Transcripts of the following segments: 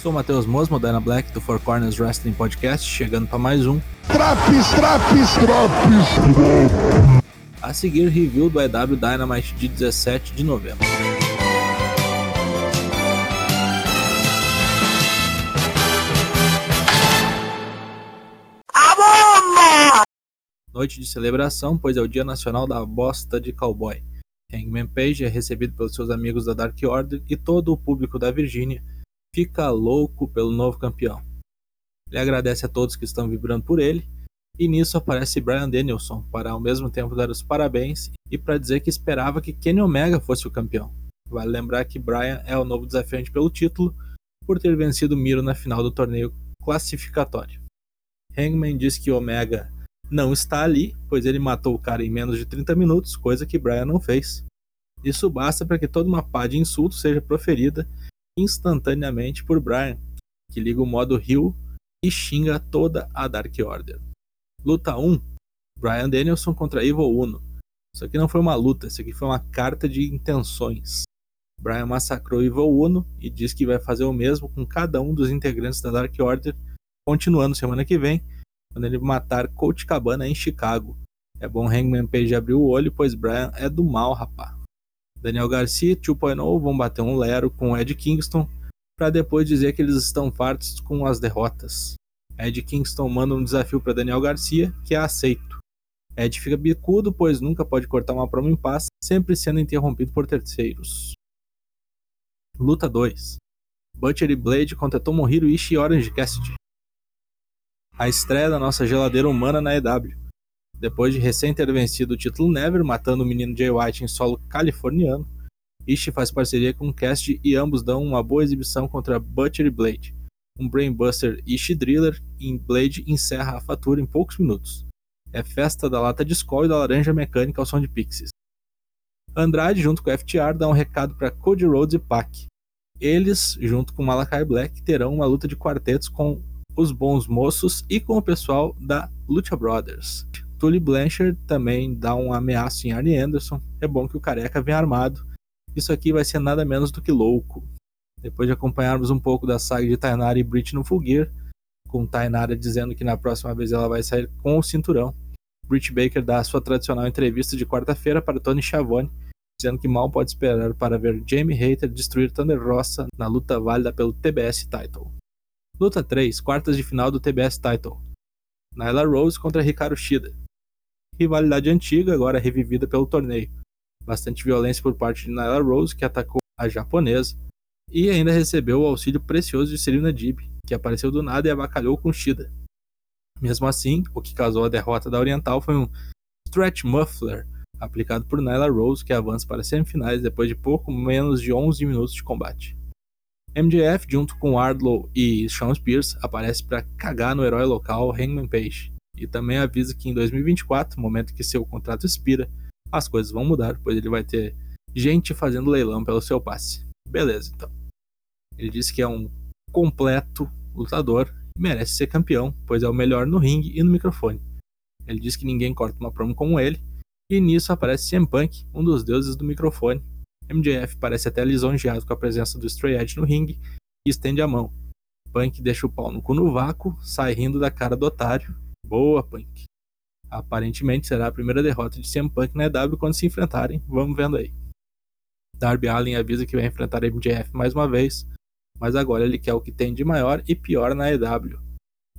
Sou o Matheus Mosmo, Dana Black, do Four Corners Wrestling Podcast, chegando para mais um. Traps, traps, traps! A seguir, review do EW Dynamite de 17 de novembro. Noite de celebração, pois é o Dia Nacional da Bosta de Cowboy. Hangman Page é recebido pelos seus amigos da Dark Order e todo o público da Virgínia fica louco pelo novo campeão. Ele agradece a todos que estão vibrando por ele, e nisso aparece Brian Danielson para ao mesmo tempo dar os parabéns e para dizer que esperava que Kenny Omega fosse o campeão. Vale lembrar que Brian é o novo desafiante pelo título por ter vencido Miro na final do torneio classificatório. Hangman diz que Omega não está ali, pois ele matou o cara em menos de 30 minutos, coisa que Brian não fez. Isso basta para que toda uma pá de insultos seja proferida instantaneamente por Brian, que liga o modo Rio e xinga toda a Dark Order. Luta 1: Brian Danielson contra Evil Uno. Isso aqui não foi uma luta, isso aqui foi uma carta de intenções. Brian massacrou Evil Uno e diz que vai fazer o mesmo com cada um dos integrantes da Dark Order, continuando semana que vem, quando ele matar Coach Cabana em Chicago. É bom Hangman Page abrir o olho, pois Brian é do mal, rapá. Daniel Garcia 2.0 vão bater um lero com Ed Kingston para depois dizer que eles estão fartos com as derrotas. Ed Kingston manda um desafio para Daniel Garcia, que é aceito. Ed fica bicudo, pois nunca pode cortar uma promo em paz, sempre sendo interrompido por terceiros. Luta 2: Butcher e Blade contra Tomohiro Ishii e Orange Cassidy. A estreia da nossa geladeira humana na EW. Depois de recém ter vencido o título Never, matando o menino Jay White em solo californiano, Ishii faz parceria com Cast e ambos dão uma boa exibição contra Butcher e Blade. Um Brainbuster Ishii Driller em Blade encerra a fatura em poucos minutos. É festa da lata de Skol e da laranja mecânica ao som de Pixies. Andrade, junto com o FTR, dá um recado para Cody Rhodes e Pac. Eles, junto com Malakai Black, terão uma luta de quartetos com os bons moços e com o pessoal da Lucha Brothers. Tully Blanchard também dá um ameaço em Arnie Anderson. É bom que o careca venha armado. Isso aqui vai ser nada menos do que louco. Depois de acompanharmos um pouco da saga de Tainara e Brit no Full Gear, com Tainara dizendo que na próxima vez ela vai sair com o cinturão, Britt Baker dá a sua tradicional entrevista de quarta-feira para Tony Schiavone, dizendo que mal pode esperar para ver Jamie Hater destruir Thunder Rosa na luta válida pelo TBS Title. Luta 3, quartas de final do TBS Title. Nyla Rose contra Hikaru Shida rivalidade antiga, agora revivida pelo torneio. Bastante violência por parte de Nyla Rose, que atacou a japonesa, e ainda recebeu o auxílio precioso de Serena Deeb, que apareceu do nada e abacalhou com Shida. Mesmo assim, o que causou a derrota da Oriental foi um stretch muffler aplicado por Nyla Rose, que avança para semifinais depois de pouco menos de 11 minutos de combate. MJF, junto com Ardlow e Sean Spears, aparece para cagar no herói local Hangman Page e também avisa que em 2024, momento que seu contrato expira, as coisas vão mudar, pois ele vai ter gente fazendo leilão pelo seu passe. Beleza, então. Ele disse que é um completo lutador e merece ser campeão, pois é o melhor no ringue e no microfone. Ele diz que ninguém corta uma promo como ele, e nisso aparece CM Punk, um dos deuses do microfone. MJF parece até lisonjeado com a presença do Stray Edge no ringue e estende a mão. Punk deixa o pau no cu no vácuo, sai rindo da cara do otário Boa, Punk. Aparentemente será a primeira derrota de CM Punk na EW quando se enfrentarem. Vamos vendo aí. Darby Allin avisa que vai enfrentar MJF mais uma vez, mas agora ele quer o que tem de maior e pior na EW.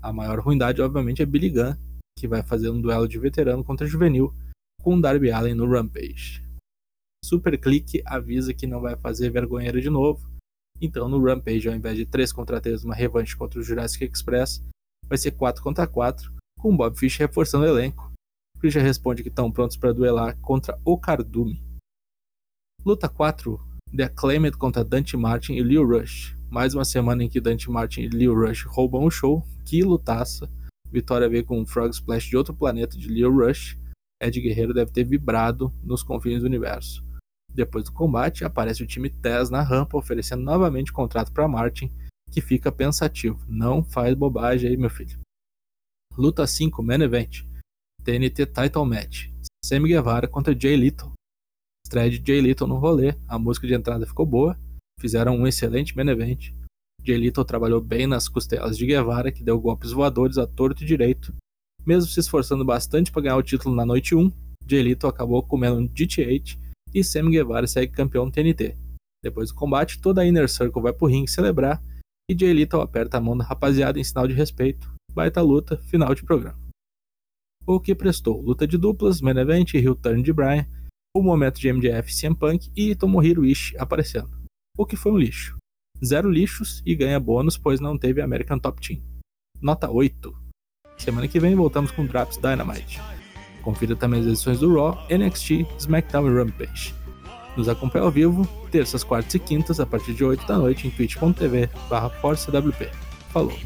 A maior ruindade, obviamente, é Billy Gunn, que vai fazer um duelo de veterano contra juvenil com Darby Allin no Rampage. Super Click avisa que não vai fazer vergonheiro de novo, então no Rampage, ao invés de 3 contra 3, uma revanche contra o Jurassic Express, vai ser 4 contra 4, com Bob Fish reforçando o elenco. Fish responde que estão prontos para duelar contra o Cardume. Luta 4: The Acclaimed contra Dante Martin e Leo Rush. Mais uma semana em que Dante Martin e Leo Rush roubam o show. Que lutaça! Vitória veio com um Frog Splash de outro planeta de Leo Rush. Ed Guerreiro deve ter vibrado nos confins do universo. Depois do combate, aparece o time Tess na rampa oferecendo novamente contrato para Martin, que fica pensativo. Não faz bobagem aí, meu filho. Luta 5 Main Event TNT Title Match Sammy Guevara contra Jay Little. Estreia de Jay Little no rolê, a música de entrada ficou boa, fizeram um excelente main event. Jay Little trabalhou bem nas costelas de Guevara, que deu golpes voadores a torto e direito. Mesmo se esforçando bastante para ganhar o título na noite 1, Jay Little acabou comendo um DT8 e Sammy Guevara segue campeão TNT. Depois do combate, toda a Inner Circle vai pro ringue celebrar e Jay Little aperta a mão da rapaziada em sinal de respeito. Baita luta, final de programa. O que prestou? Luta de duplas, main event, heel turn de Bryan, o momento de MJF, CM Punk e Tomohiro Ishii aparecendo. O que foi um lixo. Zero lixos e ganha bônus, pois não teve American Top Team. Nota 8. Semana que vem voltamos com Drops Dynamite. Confira também as edições do Raw, NXT, SmackDown e Rampage. Nos acompanhe ao vivo, terças, quartas e quintas, a partir de 8 da noite, em twitch.tv/forcewp. Falou!